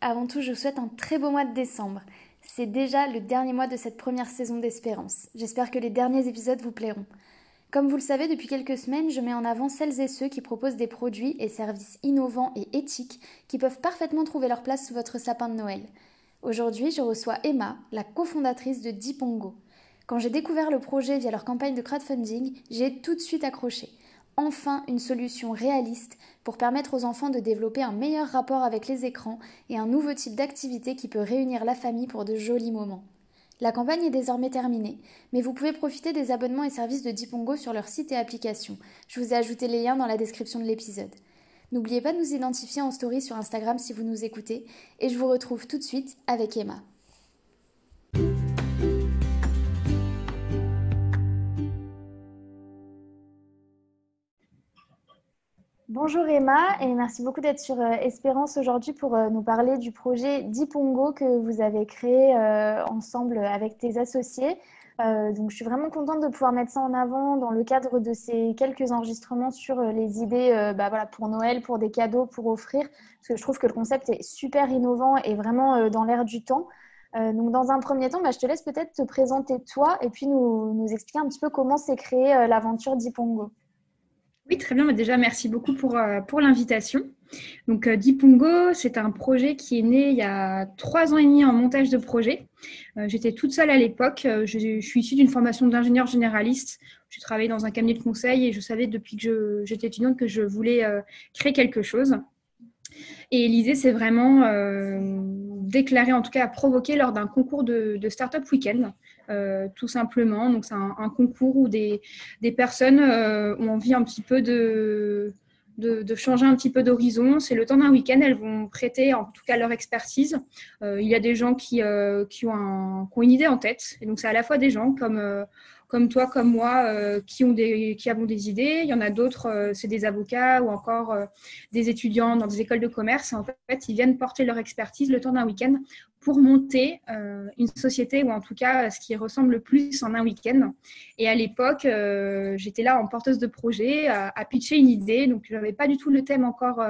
Avant tout, je vous souhaite un très beau mois de décembre. C'est déjà le dernier mois de cette première saison d'Espérance. J'espère que les derniers épisodes vous plairont. Comme vous le savez, depuis quelques semaines, je mets en avant celles et ceux qui proposent des produits et services innovants et éthiques qui peuvent parfaitement trouver leur place sous votre sapin de Noël. Aujourd'hui, je reçois Emma, la cofondatrice de Dipongo. Quand j'ai découvert le projet via leur campagne de crowdfunding, j'ai tout de suite accroché. Enfin, une solution réaliste pour permettre aux enfants de développer un meilleur rapport avec les écrans et un nouveau type d'activité qui peut réunir la famille pour de jolis moments. La campagne est désormais terminée, mais vous pouvez profiter des abonnements et services de Dipongo sur leur site et application. Je vous ai ajouté les liens dans la description de l'épisode. N'oubliez pas de nous identifier en story sur Instagram si vous nous écoutez, et je vous retrouve tout de suite avec Emma. Bonjour Emma et merci beaucoup d'être sur euh, Espérance aujourd'hui pour euh, nous parler du projet Dipongo que vous avez créé euh, ensemble avec tes associés. donc je suis vraiment contente de pouvoir mettre ça en avant dans le cadre de ces quelques enregistrements sur les idées bah, voilà, pour Noël, pour des cadeaux, pour offrir, parce que je trouve que le concept est super innovant et vraiment dans l'air du temps. donc dans un premier temps, bah, je te laisse peut-être te présenter toi et puis nous, nous expliquer un petit peu comment s'est créée l'aventure Dipongo. Oui, très bien. Déjà, merci beaucoup pour, euh, l'invitation. Donc, euh, Dipongo, c'est un projet qui est né il y a trois ans et demi en montage de projet. Euh, j'étais toute seule à l'époque. Je, suis issue d'une formation d'ingénieur généraliste. J'ai travaillé dans un cabinet de conseil et je savais depuis que j'étais étudiante que je voulais créer quelque chose. Et l'idée, c'est vraiment déclarer, en tout cas à lors d'un concours de, de Startup Weekend. Euh, tout simplement. Donc, c'est un, concours où des, des personnes euh, ont envie un petit peu de, de, changer un petit peu d'horizon. C'est le temps d'un week-end. Elles vont prêter en tout cas leur expertise. Euh, il y a des gens qui, qui, ont une idée en tête. Et donc, c'est à la fois des gens comme comme toi, comme moi, qui, ont des, qui avons des idées. Il y en a d'autres, c'est des avocats ou encore des étudiants dans des écoles de commerce. En fait, ils viennent porter leur expertise le temps d'un week-end pour monter une société ou en tout cas ce qui ressemble le plus en un week-end. Et à l'époque, j'étais là en porteuse de projet, à, pitcher une idée. Donc, je n'avais pas du tout le thème encore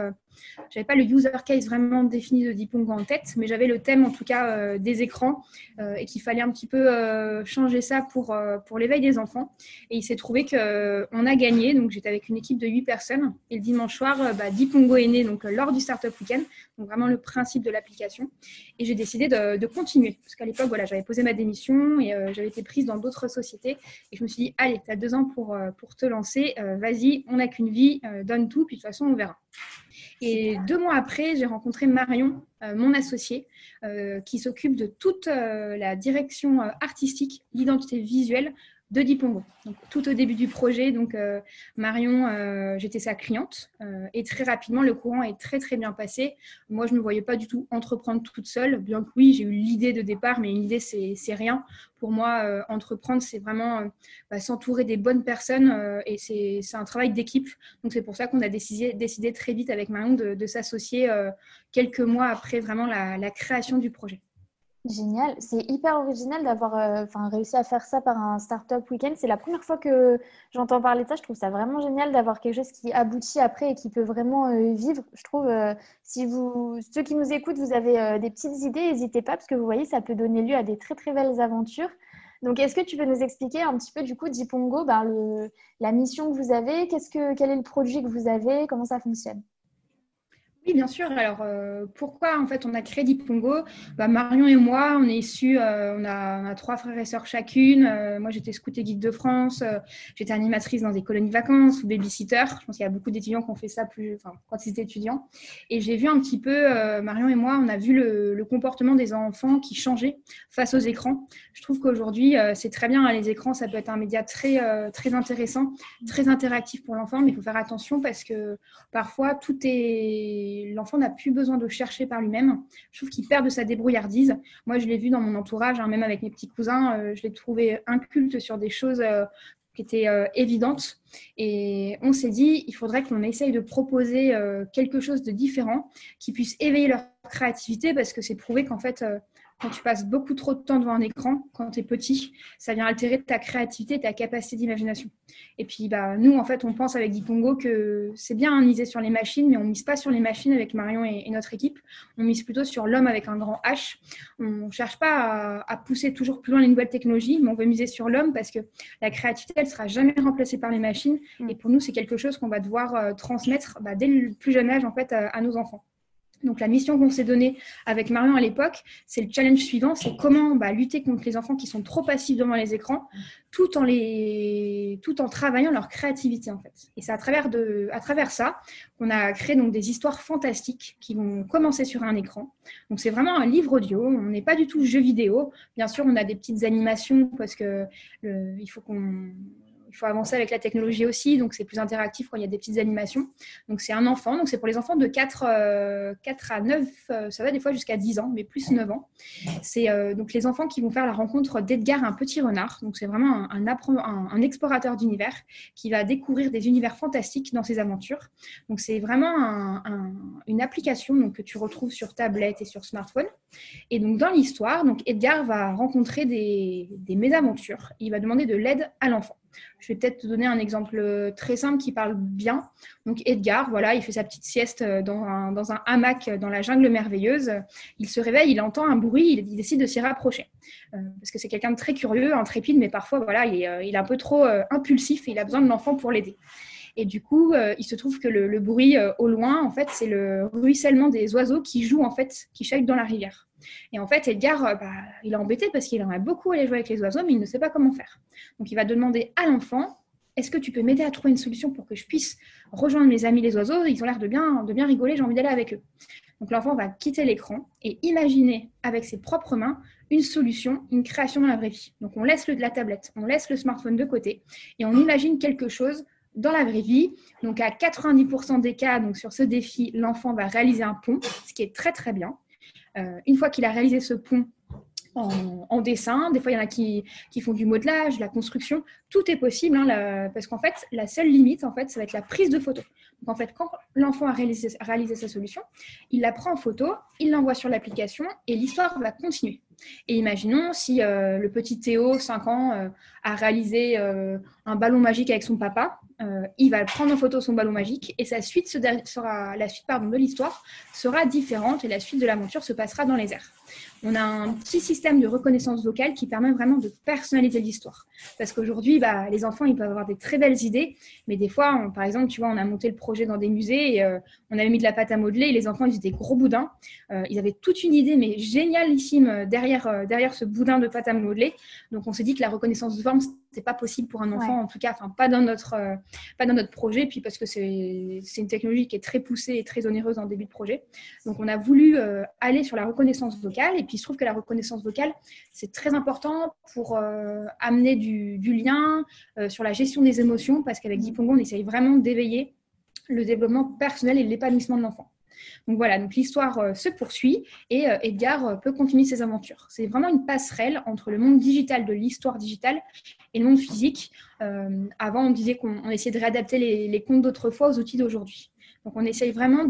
j'avais pas le user case vraiment défini de Dipongo en tête, mais j'avais le thème en tout cas euh, des écrans euh, et qu'il fallait un petit peu euh, changer ça pour, pour l'éveil des enfants. Et il s'est trouvé qu'on a gagné. Donc j'étais avec une équipe de 8 personnes et le dimanche soir, bah, Dipongo est né donc, lors du Startup Weekend, donc vraiment le principe de l'application. Et j'ai décidé de, continuer parce qu'à l'époque, voilà, j'avais posé ma démission et j'avais été prise dans d'autres sociétés. Et je me suis dit, allez, tu as deux ans pour, pour te lancer, vas-y, on n'a qu'une vie, donne tout, puis de toute façon, on verra. Et deux mois après, j'ai rencontré Marion, euh, mon associé, euh, qui s'occupe de toute euh, la direction artistique, l'identité visuelle de Dipongo. Donc, tout au début du projet, donc euh, Marion, euh, j'étais sa cliente euh, et très rapidement le courant est très très bien passé. Moi, je ne me voyais pas du tout entreprendre toute seule, bien que oui, j'ai eu l'idée de départ, mais une idée c'est rien. Pour moi, entreprendre, c'est vraiment bah, s'entourer des bonnes personnes et c'est un travail d'équipe. Donc c'est pour ça qu'on a décidé, décidé, très vite avec Marion de, s'associer quelques mois après vraiment la création du projet. Génial, c'est hyper original d'avoir euh, réussi à faire ça par un startup week-end. C'est la première fois que j'entends parler de ça. Je trouve ça vraiment génial d'avoir quelque chose qui aboutit après et qui peut vraiment euh, vivre. Je trouve, euh, si vous, ceux qui nous écoutent, vous avez des petites idées, n'hésitez pas parce que vous voyez, ça peut donner lieu à des très très belles aventures. Donc, est-ce que tu peux nous expliquer un petit peu du coup, Dipongo, ben, la mission que vous avez, quel est le produit que vous avez, comment ça fonctionne? Oui, bien sûr. Alors, euh, pourquoi en fait on a créé Dipongo? Bah, Marion et moi, on est issus, euh, on, a, trois frères et sœurs chacune. Euh, moi, j'étais scout et guide de France. j'étais animatrice dans des colonies vacances ou babysitter. Je pense qu'il y a beaucoup d'étudiants qui ont fait ça plus, quand ils étaient étudiants. Et j'ai vu un petit peu, Marion et moi, on a vu le, comportement des enfants qui changeait face aux écrans. Je trouve qu'aujourd'hui, c'est très bien. Les écrans, ça peut être un média très, très intéressant, très interactif pour l'enfant, mais il faut faire attention parce que parfois, tout est l'enfant n'a plus besoin de chercher par lui-même. Je trouve qu'il perd de sa débrouillardise. Moi, je l'ai vu dans mon entourage, hein, même avec mes petits cousins, euh, je l'ai trouvé inculte sur des choses euh, qui étaient euh, évidentes. Et on s'est dit, il faudrait qu'on essaye de proposer quelque chose de différent qui puisse éveiller leur créativité parce que c'est prouvé qu'en fait, quand tu passes beaucoup trop de temps devant un écran, quand tu es petit, ça vient altérer ta créativité, ta capacité d'imagination. Et puis, bah, nous, en fait, on pense avec Dipongo que c'est bien à miser sur les machines, mais on ne mise pas sur les machines avec Marion et, notre équipe. On mise plutôt sur l'homme avec un grand H. On ne cherche pas à, pousser toujours plus loin les nouvelles technologies, mais on veut miser sur l'homme parce que la créativité, elle ne sera jamais remplacée par les machines. Mm. Et pour nous, c'est quelque chose qu'on va devoir euh, transmettre bah, dès le plus jeune âge, en fait, à nos enfants. Donc la mission qu'on s'est donnée avec Marion à l'époque, c'est le challenge suivant, c'est comment bah, lutter contre les enfants qui sont trop passifs devant les écrans, tout en, travaillant leur créativité en fait. Et c'est à travers, ça qu'on a créé donc des histoires fantastiques qui vont commencer sur un écran. Donc c'est vraiment un livre audio, on n'est pas du tout jeu vidéo. Bien sûr, on a des petites animations parce que il faut qu'on il faut avancer avec la technologie aussi, donc c'est plus interactif quand il y a des petites animations. Donc c'est un enfant, donc c'est pour les enfants de 4, 4 euh, à 9, euh, ça va des fois jusqu'à 10 ans, mais plus 9 ans. C'est euh, donc les enfants qui vont faire la rencontre d'Edgar, un petit renard. Donc c'est vraiment un, explorateur d'univers qui va découvrir des univers fantastiques dans ses aventures. Donc c'est vraiment une application que tu retrouves sur tablette et sur smartphone. Et donc dans l'histoire, Edgar va rencontrer des mésaventures. Il va demander de l'aide à l'enfant. Je vais peut-être te donner un exemple très simple qui parle bien. Donc Edgar, voilà, il fait sa petite sieste dans un, dans un hamac dans la jungle merveilleuse. Il se réveille, il entend un bruit, il, décide de s'y rapprocher. Euh, parce que c'est quelqu'un de très curieux, intrépide, mais parfois, voilà, il est, euh, un peu trop euh, impulsif et il a besoin de l'enfant pour l'aider. Et du coup, il se trouve que le, bruit au loin, en fait, c'est le ruissellement des oiseaux qui jouent, en fait, qui chahutent dans la rivière. Et en fait, Edgar, euh, bah, il est embêté parce qu'il aimerait beaucoup aller jouer avec les oiseaux, mais il ne sait pas comment faire. Donc, il va demander à l'enfant Est-ce que tu peux m'aider à trouver une solution pour que je puisse rejoindre mes amis les oiseaux? Ils ont l'air de bien, de bien rigoler, j'ai envie d'aller avec eux. Donc, l'enfant va quitter l'écran et imaginer avec ses propres mains une solution, une création dans la vraie vie. Donc, on laisse le, la tablette, on laisse le smartphone de côté et on imagine quelque chose dans la vraie vie. Donc, à 90% des cas, donc sur ce défi, l'enfant va réaliser un pont, ce qui est très très bien. Euh, une fois qu'il a réalisé ce pont en, dessin, des fois il y en a qui, font du modelage, la construction, tout est possible, hein, parce qu'en fait, la seule limite, en fait, ça va être la prise de photo. Donc en fait, quand l'enfant a réalisé, sa solution, il la prend en photo, il l'envoie sur l'application et l'histoire va continuer. Et imaginons si euh, le petit Théo, 5 ans, euh, a réalisé un ballon magique avec son papa, il va prendre en photo son ballon magique et sa suite sera, la suite pardon, de l'histoire sera différente et la suite de l'aventure se passera dans les airs on a un petit système de reconnaissance vocale qui permet vraiment de personnaliser l'histoire. Parce qu'aujourd'hui, bah, les enfants, ils peuvent avoir des très belles idées, mais des fois, par exemple, tu vois, on a monté le projet dans des musées et euh, on avait mis de la pâte à modeler et les enfants, ils étaient gros boudins. Euh, ils avaient toute une idée, mais génialissime derrière, euh, derrière ce boudin de pâte à modeler. Donc, on s'est dit que la reconnaissance de forme, c'est pas possible pour un enfant, en tout cas, enfin, pas dans notre, pas dans notre projet, puis parce que c'est une technologie qui est très poussée et très onéreuse en début de projet. Donc, on a voulu aller sur la reconnaissance vocale et puis, il se trouve que la reconnaissance vocale, c'est très important pour euh, amener du, lien euh, sur la gestion des émotions, parce qu'avec Dipongo, on essaye vraiment d'éveiller le développement personnel et l'épanouissement de l'enfant. Donc voilà, donc l'histoire euh, se poursuit et Edgar peut continuer ses aventures. C'est vraiment une passerelle entre le monde digital de l'histoire digitale et le monde physique. avant, on disait qu'on essayait de réadapter les contes d'autrefois aux outils d'aujourd'hui. Donc on essaye vraiment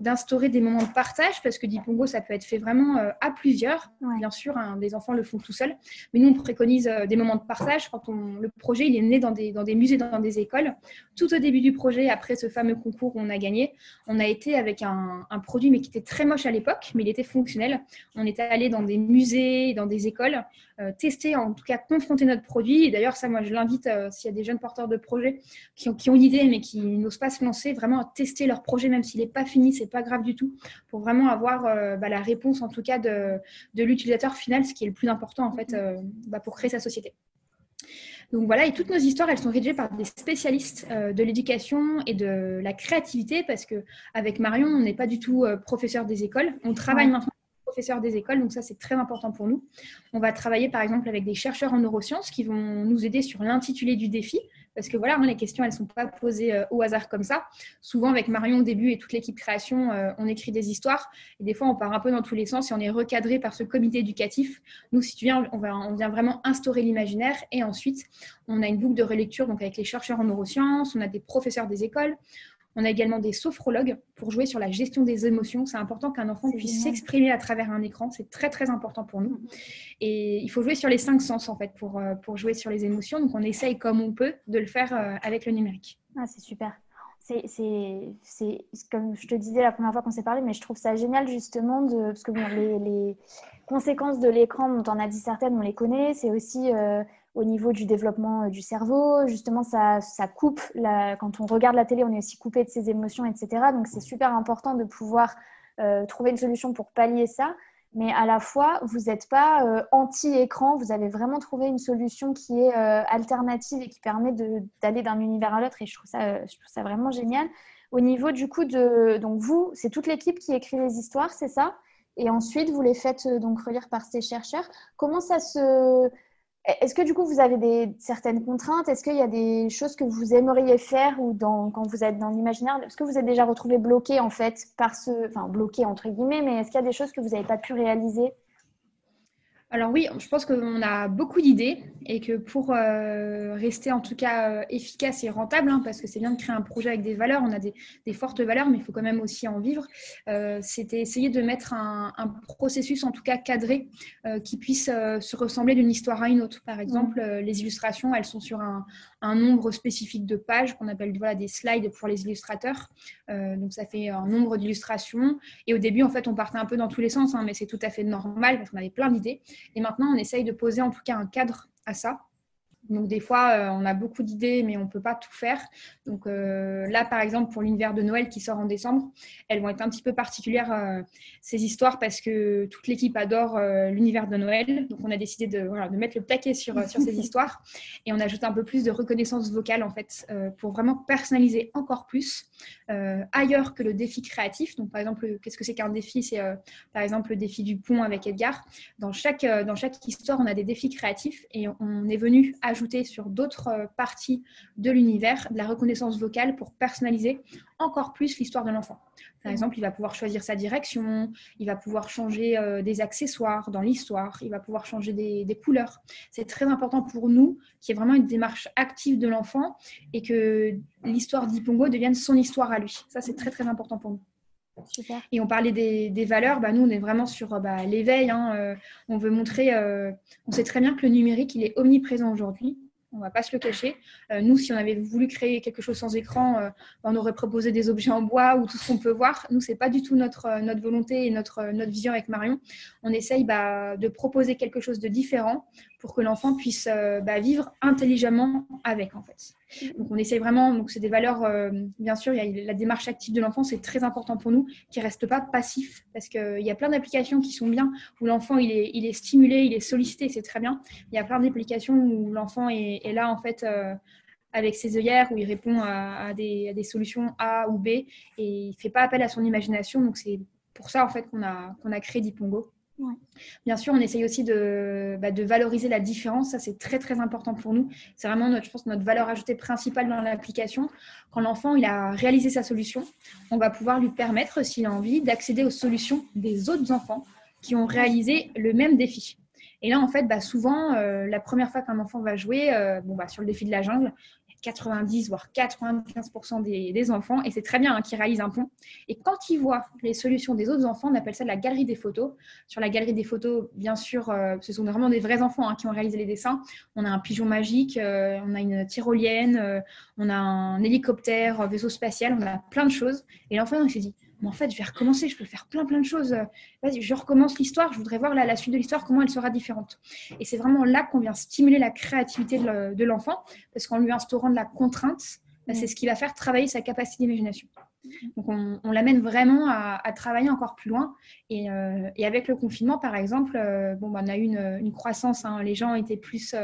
d'instaurer des moments de partage parce que Dipongo, ça peut être fait vraiment euh, à plusieurs. Bien sûr, hein, des enfants le font tout seuls. Mais nous, on préconise euh, des moments de partage quand on, le projet il est né dans des, dans des musées, dans des écoles. Tout au début du projet, après ce fameux concours où on a gagné, on a été avec un, produit mais qui était très moche à l'époque, mais il était fonctionnel. On était allé dans des musées, dans des écoles, euh, tester, en tout cas confronter notre produit. Et d'ailleurs, ça, moi, je l'invite, s'il y a des jeunes porteurs de projets qui ont, qui ont une idée mais qui n'osent pas se lancer, vraiment à tester tester leur projet, même s'il n'est pas fini, c'est pas grave du tout, pour vraiment avoir bah, la réponse en tout cas de, de l'utilisateur final, ce qui est le plus important en fait bah, pour créer sa société. Donc voilà, et toutes nos histoires, elles sont rédigées par des spécialistes euh, de l'éducation et de la créativité, parce que avec Marion, on n'est pas du tout euh, professeur des écoles. On travaille maintenant professeur des écoles, donc ça c'est très important pour nous. On va travailler par exemple avec des chercheurs en neurosciences qui vont nous aider sur l'intitulé du défi, parce que voilà, hein, les questions, elles ne sont pas posées euh, au hasard comme ça. Souvent, avec Marion au début et toute l'équipe création, euh, on écrit des histoires. Et des fois, on part un peu dans tous les sens et on est recadré par ce comité éducatif. Nous, si tu viens, on, vient vraiment instaurer l'imaginaire. Et ensuite, on a une boucle de relecture donc avec les chercheurs en neurosciences, on a des professeurs des écoles. On a également des sophrologues pour jouer sur la gestion des émotions. C'est important qu'un enfant puisse s'exprimer à travers un écran. C'est très, très important pour nous. Et il faut jouer sur les cinq sens, en fait, pour, euh, pour jouer sur les émotions. Donc, on essaye comme on peut de le faire euh, avec le numérique. Ah, c'est super. C'est comme je te disais la première fois qu'on s'est parlé, mais je trouve ça génial justement de, parce que les, les, conséquences de l'écran, dont on a dit certaines, on les connaît. C'est aussi euh, au niveau du développement euh, du cerveau. Justement, ça, coupe. Quand on regarde la télé, on est aussi coupé de ses émotions, etc. Donc, c'est super important de pouvoir euh, trouver une solution pour pallier ça. Mais à la fois, vous n'êtes pas euh, anti-écran. Vous avez vraiment trouvé une solution qui est alternative et qui permet d'aller d'un univers à l'autre. Et je trouve, ça, je trouve ça vraiment génial. Au niveau du coup de. Donc, vous, c'est toute l'équipe qui écrit les histoires, c'est ça? Et ensuite, vous les faites donc relire par ces chercheurs. Comment ça se est-ce que du coup vous avez des certaines contraintes? Est-ce qu'il y a des choses que vous aimeriez faire ou quand vous êtes dans l'imaginaire? Est-ce que vous êtes déjà retrouvé bloqué en fait par ce, enfin bloqué entre guillemets, mais est-ce qu'il y a des choses que vous n'avez pas pu réaliser? Alors oui, je pense qu'on a beaucoup d'idées et que pour euh, rester en tout cas euh, efficace et rentable, hein, parce que c'est bien de créer un projet avec des valeurs, on a des, fortes valeurs, mais il faut quand même aussi en vivre, euh, c'était essayer de mettre un, processus en tout cas cadré qui puisse se ressembler d'une histoire à une autre. Par exemple, les illustrations, elles sont sur un, un nombre spécifique de pages qu'on appelle voilà, des slides pour les illustrateurs. donc ça fait un nombre d'illustrations. Et au début, en fait, on partait un peu dans tous les sens, hein, mais c'est tout à fait normal parce qu'on avait plein d'idées. Et maintenant, on essaye de poser en tout cas un cadre à ça donc des fois, euh, on a beaucoup d'idées, mais on ne peut pas tout faire. Donc euh, là, par exemple, pour l'univers de Noël qui sort en décembre, elles vont être un petit peu particulières, euh, ces histoires, parce que toute l'équipe adore l'univers de Noël. Donc on a décidé de, de mettre le paquet sur, sur ces histoires. Et on ajoute un peu plus de reconnaissance vocale, en fait, pour vraiment personnaliser encore plus, ailleurs que le défi créatif. Donc par exemple, qu'est-ce que c'est qu'un défi? C'est par exemple le défi du pont avec Edgar. Dans chaque, dans chaque histoire, on a des défis créatifs et on est venu ajouter sur d'autres euh, parties de l'univers de la reconnaissance vocale pour personnaliser encore plus l'histoire de l'enfant. Par exemple, il va pouvoir choisir sa direction, il va pouvoir changer euh, des accessoires dans l'histoire, il va pouvoir changer des, des couleurs. C'est très important pour nous qu'il y ait vraiment une démarche active de l'enfant et que l'histoire d'Ipongo devienne son histoire à lui. Ça, c'est très très important pour nous. Et on parlait des, valeurs, bah, nous on est vraiment sur euh, bah, l'éveil. Hein, euh, on veut montrer, euh, on sait très bien que le numérique il est omniprésent aujourd'hui. On ne va pas se le cacher. nous, si on avait voulu créer quelque chose sans écran, on aurait proposé des objets en bois ou tout ce qu'on peut voir. Nous, c'est pas du tout notre, volonté et notre, vision avec Marion. On essaye bah, de proposer quelque chose de différent pour que l'enfant puisse bah, vivre intelligemment avec, en fait. Donc on essaye vraiment, donc c'est des valeurs, euh, bien sûr, y a la démarche active de l'enfant, c'est très important pour nous, qui ne reste pas passif, parce qu'il y a plein d'applications qui sont bien, où l'enfant il est, il est stimulé, il est sollicité, c'est très bien. Il y a plein d'applications où l'enfant est, là en fait euh, avec ses œillères, où il répond à, des, solutions A ou B, et il ne fait pas appel à son imagination, donc c'est pour ça en fait qu'on a, qu'on a créé Dipongo. Bien sûr, on essaye aussi bah, de, valoriser la différence. Ça, c'est très, très important pour nous. C'est vraiment, notre, je pense, notre valeur ajoutée principale dans l'application. Quand l'enfant il a réalisé sa solution, on va pouvoir lui permettre, s'il a envie, d'accéder aux solutions des autres enfants qui ont réalisé le même défi. Et là, en fait, bah, souvent, euh, la première fois qu'un enfant va jouer euh, bon, bah, sur le défi de la jungle, 90 voire 95% des, enfants, et c'est très bien, hein, qui réalisent un pont. Et quand ils voient les solutions des autres enfants, on appelle ça la galerie des photos. Sur la galerie des photos, bien sûr, euh, ce sont vraiment des vrais enfants hein, qui ont réalisé les dessins. On a un pigeon magique, euh, on a une tyrolienne, euh, on a un hélicoptère, vaisseau spatial, on a plein de choses. Et l'enfant, il s'est dit, mais en fait, je vais recommencer, je peux faire plein, plein de choses. Vas-y, je recommence l'histoire, je voudrais voir la, la suite de l'histoire, comment elle sera différente. Et c'est vraiment là qu'on vient stimuler la créativité de l'enfant, parce qu'en lui instaurant de la contrainte, bah, c'est ce qui va faire travailler sa capacité d'imagination. Donc, on, l'amène vraiment à, travailler encore plus loin. Et, avec le confinement, par exemple, bon, bah, on a eu une, croissance. Hein. les gens étaient plus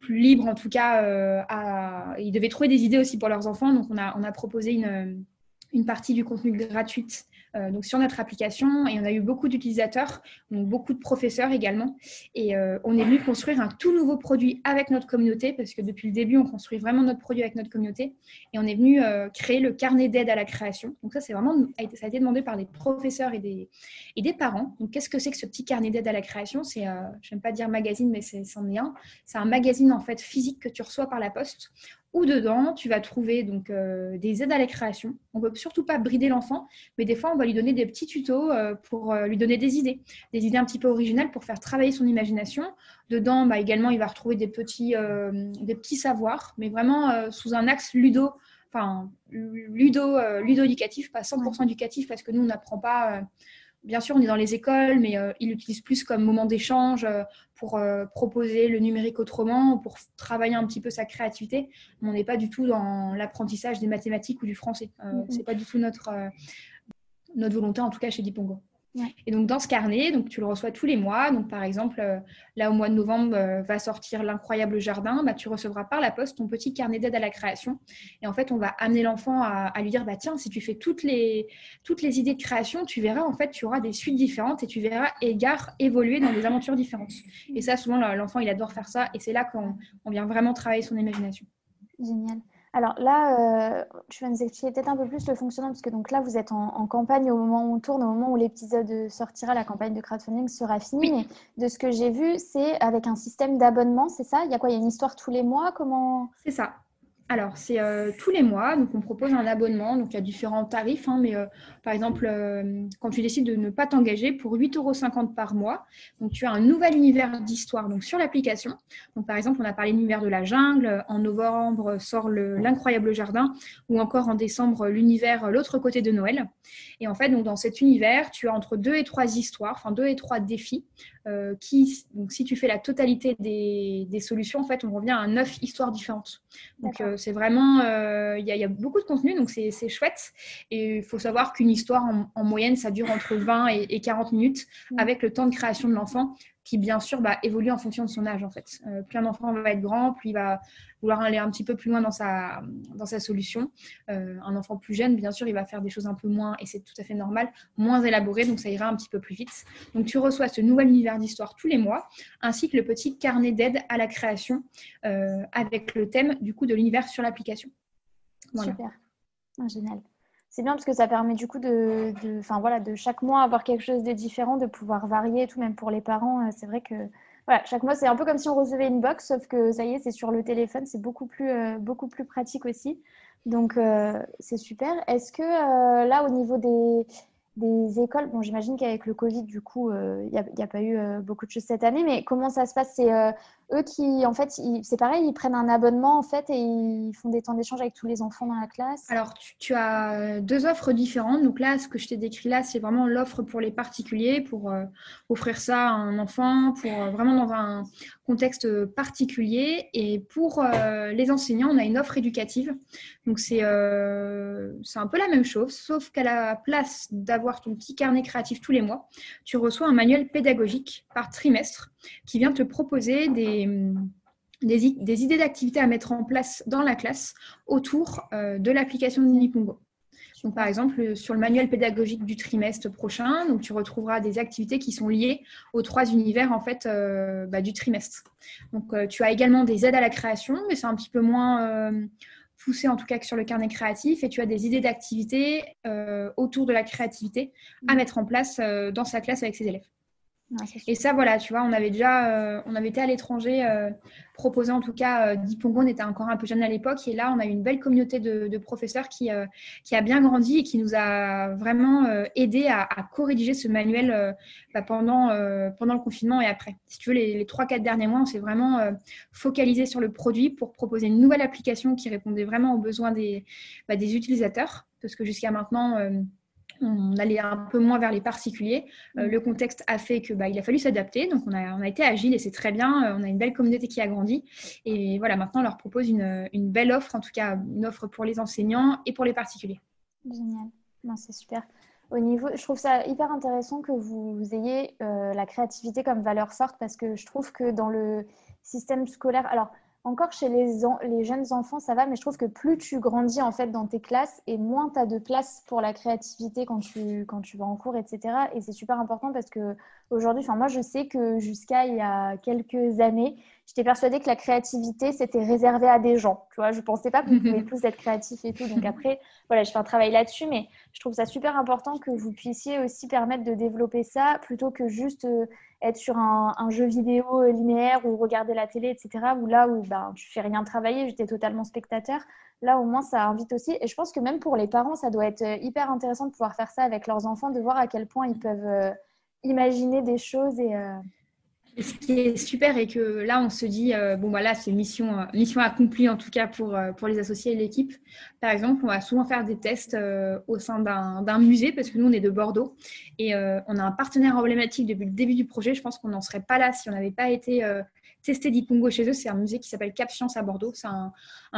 plus libres, en tout cas, à... ils devaient trouver des idées aussi pour leurs enfants. Donc, on a, on a proposé une, une partie du contenu gratuite euh, donc sur notre application et on a eu beaucoup d'utilisateurs, beaucoup de professeurs également. Et euh, on est venu construire un tout nouveau produit avec notre communauté parce que depuis le début, on construit vraiment notre produit avec notre communauté et on est venu euh, créer le carnet d'aide à la création. Donc ça, c'est vraiment, ça a été demandé par des professeurs et des, et des parents. Donc qu'est-ce que c'est que ce petit carnet d'aide à la création? C'est, je n'aime pas dire magazine, mais c'est, c'en est un. C'est un magazine en fait physique que tu reçois par la poste où dedans, tu vas trouver donc euh, des aides à la création. On ne veut surtout pas brider l'enfant, mais des fois, on va lui donner des petits tutos euh, pour euh, lui donner des idées, des idées un petit peu originales pour faire travailler son imagination. Dedans, bah, également, il va retrouver des petits, des petits savoirs, mais vraiment sous un axe ludo, enfin ludo, ludo-éducatif, pas 100% éducatif, parce que nous, on n'apprend pas bien sûr, on est dans les écoles, mais euh, il l'utilise plus comme moment d'échange euh, pour euh, proposer le numérique autrement, pour travailler un petit peu sa créativité. on n'est pas du tout dans l'apprentissage des mathématiques ou du français. Ce n'est pas du tout notre, notre volonté, en tout cas chez Dipongo. Et donc, dans ce carnet, donc, tu le reçois tous les mois. Donc, par exemple, euh, là, au mois de novembre, euh, va sortir L'incroyable jardin. Bah, tu recevras par la poste ton petit carnet d'aide à la création. Et en fait, on va amener l'enfant à, lui dire bah, tiens, si tu fais toutes les, toutes les idées de création, tu verras, en fait, tu auras des suites différentes et tu verras Égard évoluer dans des aventures différentes. Et ça, souvent, l'enfant, il adore faire ça. Et c'est là qu'on vient vraiment travailler son imagination. Génial. Alors là, euh, tu vas nous expliquer peut-être un peu plus le fonctionnement, parce que donc là, vous êtes en, campagne au moment où on tourne, au moment où l'épisode sortira, la campagne de crowdfunding sera finie. de ce que j'ai vu, c'est avec un système d'abonnement, c'est ça? Il y a quoi? Il y a une histoire tous les mois? Comment? C'est ça. Alors, c'est euh, tous les mois, donc on propose un abonnement, donc il y a différents tarifs, hein, mais euh, par exemple, euh, quand tu décides de ne pas t'engager pour 8,50 euros par mois, donc tu as un nouvel univers d'histoire donc sur l'application. Donc par exemple, on a parlé de l'univers de la jungle, en novembre sort l'incroyable jardin, ou encore en décembre l'univers l'autre côté de Noël. Et en fait, donc dans cet univers, tu as entre deux et trois histoires, enfin deux et trois défis euh, qui, donc si tu fais la totalité des, solutions, en fait, on revient à neuf histoires différentes. Donc, euh, c'est vraiment, euh, il y, a beaucoup de contenu, donc c'est chouette. Et il faut savoir qu'une histoire, en, moyenne, ça dure entre 20 et, 40 minutes, mm. avec le temps de création de l'enfant qui bien sûr bah, évolue en fonction de son âge en fait. Euh, plus un enfant va être grand, plus il va vouloir aller un petit peu plus loin dans sa, dans sa solution. Euh, un enfant plus jeune, bien sûr, il va faire des choses un peu moins, et c'est tout à fait normal, moins élaborées, donc ça ira un petit peu plus vite. Donc tu reçois ce nouvel univers d'histoire tous les mois, ainsi que le petit carnet d'aide à la création euh, avec le thème du coup de l'univers sur l'application. Super, ah, génial c'est bien parce que ça permet du coup de, voilà, de chaque mois avoir quelque chose de différent, de pouvoir varier, tout même pour les parents. Euh, c'est vrai que voilà, chaque mois c'est un peu comme si on recevait une box, sauf que ça y est, c'est sur le téléphone, c'est beaucoup plus, euh, beaucoup plus pratique aussi. Donc euh, c'est super. Est-ce que là, au niveau des, des écoles, bon, j'imagine qu'avec le Covid, du coup, il n'y a, pas eu beaucoup de choses cette année, mais comment ça se passe? Eux qui, en fait, c'est pareil, ils prennent un abonnement en fait et ils font des temps d'échange avec tous les enfants dans la classe. Alors, tu, as euh, deux offres différentes. Donc là, ce que je t'ai décrit là, c'est vraiment l'offre pour les particuliers, pour euh, offrir ça à un enfant, pour euh, vraiment dans un contexte particulier. Et pour les enseignants, on a une offre éducative. Donc c'est c'est un peu la même chose, sauf qu'à la place d'avoir ton petit carnet créatif tous les mois, tu reçois un manuel pédagogique par trimestre qui vient te proposer des, des, idées d'activités à mettre en place dans la classe autour euh, de l'application de Nipongo. Donc, par exemple, sur le manuel pédagogique du trimestre prochain, donc tu retrouveras des activités qui sont liées aux trois univers en fait euh, bah, du trimestre. Donc, euh, tu as également des aides à la création, mais c'est un petit peu moins poussé en tout cas que sur le carnet créatif. Et tu as des idées d'activités autour de la créativité à mmh. mettre en place dans sa classe avec ses élèves et ça, voilà, tu vois, on avait déjà, euh, on avait été à l'étranger, euh, proposé en tout cas, euh, Dipongo, on était encore un peu jeune à l'époque, et là, on a eu une belle communauté de, professeurs qui, qui a bien grandi et qui nous a vraiment aidé à, co-rédiger ce manuel bah, pendant, pendant le confinement et après. Si tu veux, les trois, quatre derniers mois, on s'est vraiment focalisé sur le produit pour proposer une nouvelle application qui répondait vraiment aux besoins des, bah, des utilisateurs, parce que jusqu'à maintenant, on allait un peu moins vers les particuliers. Euh, mm. le contexte a fait que bah, il a fallu s'adapter, donc on a, on a, été agile et c'est très bien. Euh, on a une belle communauté qui a grandi et voilà, maintenant on leur propose une, belle offre, en tout cas une offre pour les enseignants et pour les particuliers. Génial. c'est super. Au niveau, je trouve ça hyper intéressant que vous, ayez euh, la créativité comme valeur forte parce que je trouve que dans le système scolaire, alors encore chez les, jeunes enfants, ça va, mais je trouve que plus tu grandis en fait dans tes classes et moins tu as de place pour la créativité quand tu vas en cours, etc. Et c'est super important parce que aujourd'hui, enfin moi je sais que jusqu'à il y a quelques années, j'étais persuadée que la créativité c'était réservé à des gens. Tu vois, je pensais pas qu'on pouvait tous être créatifs et tout. Donc après, voilà, je fais un travail là-dessus, mais je trouve ça super important que vous puissiez aussi permettre de développer ça plutôt que juste euh, être sur un, jeu vidéo linéaire ou regarder la télé, etc. Ou là où ben, tu fais rien travailler, j'étais totalement spectateur. Là, au moins, ça invite aussi. Et je pense que même pour les parents, ça doit être euh, hyper intéressant de pouvoir faire ça avec leurs enfants, de voir à quel point ils peuvent euh, imaginer des choses et, ce qui est super et que là, on se dit, euh, bon, voilà, c'est mission, euh, mission accomplie en tout cas pour, euh, pour les associés et l'équipe. Par exemple, on va souvent faire des tests au sein d'un musée parce que nous, on est de Bordeaux et on a un partenaire emblématique depuis le début du projet. Je pense qu'on n'en serait pas là si on n'avait pas été tester Dipongo chez eux. C'est un musée qui s'appelle Cap Science à Bordeaux. C'est un,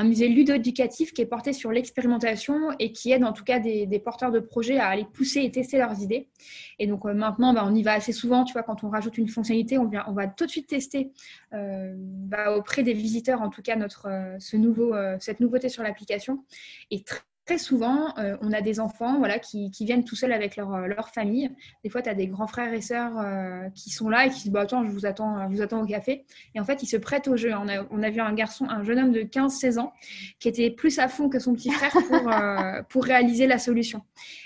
musée ludo-éducatif qui est porté sur l'expérimentation et qui aide en tout cas des, porteurs de projets à aller pousser et tester leurs idées. Et donc euh, maintenant, bah, on y va assez souvent. Tu vois, quand on rajoute une fonctionnalité, on, va tout de suite tester euh, bah, auprès des visiteurs, en tout cas, notre, euh, cette nouveauté sur l'application. Et très souvent, euh, on a des enfants voilà, qui, viennent tout seuls avec leur, euh, leur famille. Des fois, tu as des grands frères et sœurs euh, qui sont là et qui disent bah, Attends, je vous attends, vous attends au café. Et en fait, ils se prêtent au jeu. On a, on a vu un garçon, un jeune homme de 15-16 ans qui était plus à fond que son petit frère pour, pour réaliser la solution.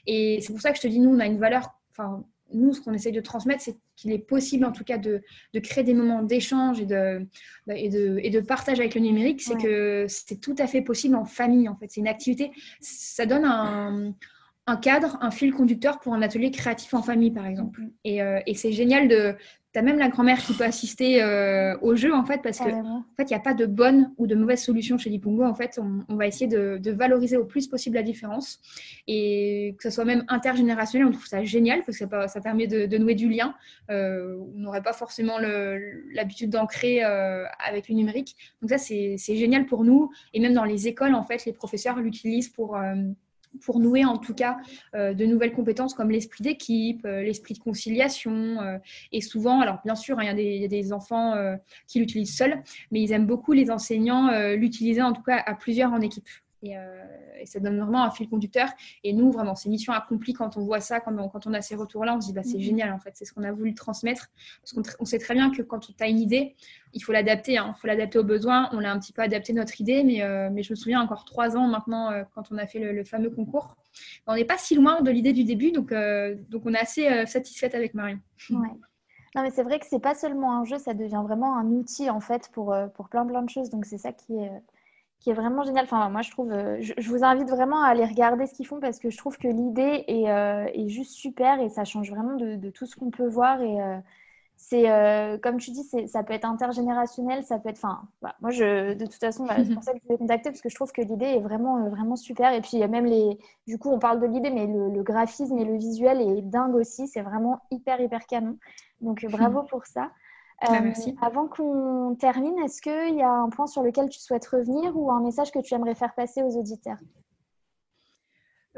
Et c'est pour ça que je te dis nous, on a une valeur. Enfin, nous, ce qu'on essaye de transmettre, c'est qu'il est possible, en tout cas, de, créer des moments d'échange et de, bah, et, de, et de partage avec le numérique. C'est que c'est tout à fait possible en famille, en fait. C'est une activité, ça donne un, cadre, un fil conducteur pour un atelier créatif en famille, par exemple. Mm-hmm. Et, euh, et c'est génial de, tu même la grand-mère qui peut assister euh, au jeu, en fait, parce que en fait, il n'y a pas de bonne ou de mauvaise solution chez Lipungo. En fait, on, va essayer de, valoriser au plus possible la différence et que ce soit même intergénérationnel. On trouve ça génial parce que ça, permet de, nouer du lien. Euh, on n'aurait pas forcément l'habitude d'ancrer euh, avec le numérique. Donc ça, c'est génial pour nous. Et même dans les écoles, en fait, les professeurs l'utilisent pour pour nouer en tout cas euh, de nouvelles compétences comme l'esprit d'équipe, euh, l'esprit de conciliation. Euh, et souvent, alors bien sûr, hein, il y, a des enfants qui l'utilisent seuls, mais ils aiment beaucoup les enseignants l'utiliser en tout cas à plusieurs en équipe. Euh, et, ça donne vraiment un fil conducteur. Et nous, vraiment, c'est mission accomplie quand on voit ça, quand on, quand on a ces retours-là, on se dit, bah, c'est mhm. génial, en fait, c'est ce qu'on a voulu transmettre. Parce qu'on on sait très bien que quand tu as une idée, il faut l'adapter, hein. il faut l'adapter aux besoins. On l'a un petit peu adapté notre idée, mais, euh, mais je me souviens encore trois ans maintenant, euh, quand on a fait le, fameux concours. On n'est pas si loin de l'idée du début, donc, donc on est assez satisfaite avec Marion. Ouais. Non, mais c'est vrai que c'est pas seulement un jeu, ça devient vraiment un outil en fait pour, pour plein plein de choses. Donc c'est ça qui est, qui est vraiment génial. Enfin, moi, je trouve, euh, je, vous invite vraiment à aller regarder ce qu'ils font parce que je trouve que l'idée est, euh, est, juste super et ça change vraiment de, tout ce qu'on peut voir. Et euh, c'est, comme tu dis, ça peut être intergénérationnel, ça peut être. Enfin, moi, je, de toute façon, c'est pour ça que je vous ai contacté parce que je trouve que l'idée est vraiment, vraiment super. Et puis, même les. Du coup, on parle de l'idée, mais le, le, graphisme et le visuel est dingue aussi. C'est vraiment hyper, hyper canon. Donc, bravo pour ça. Bah, merci. Euh, avant qu'on termine, est-ce qu'il y a un point sur lequel tu souhaites revenir ou un message que tu aimerais faire passer aux auditeurs?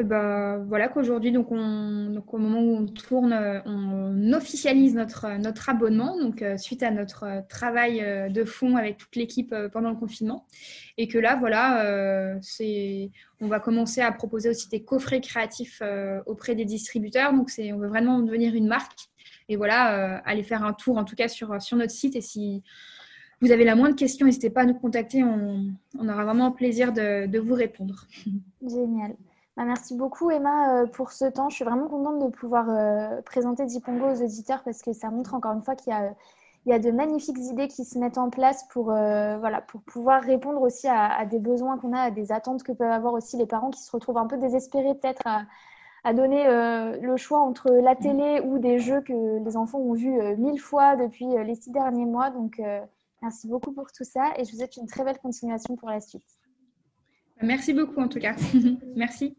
Bah, voilà qu'aujourd'hui, donc, on, au moment où on tourne, on officialise notre, notre abonnement, donc euh, suite à notre travail euh, de fond avec toute l'équipe pendant le confinement, et que là, voilà, c'est, on va commencer à proposer aussi des coffrets créatifs auprès des distributeurs. Donc, c'est, on veut vraiment devenir une marque et voilà, euh, allez faire un tour en tout cas sur, sur notre site. Et si vous avez la moindre question, n'hésitez pas à nous contacter. On, aura vraiment plaisir de, vous répondre. Génial. Bah, merci beaucoup Emma euh, pour ce temps. Je suis vraiment contente de pouvoir euh, présenter Dipongo aux auditeurs parce que ça montre encore une fois qu'il y a, il y a de magnifiques idées qui se mettent en place pour, voilà, pour pouvoir répondre aussi à, des besoins qu'on a, à des attentes que peuvent avoir aussi les parents qui se retrouvent un peu désespérés peut-être à donner euh, le choix entre la télé ou des jeux que les enfants ont vus euh, mille fois depuis euh, les six derniers mois. Donc, merci beaucoup pour tout ça et je vous souhaite une très belle continuation pour la suite. Merci beaucoup en tout cas. merci.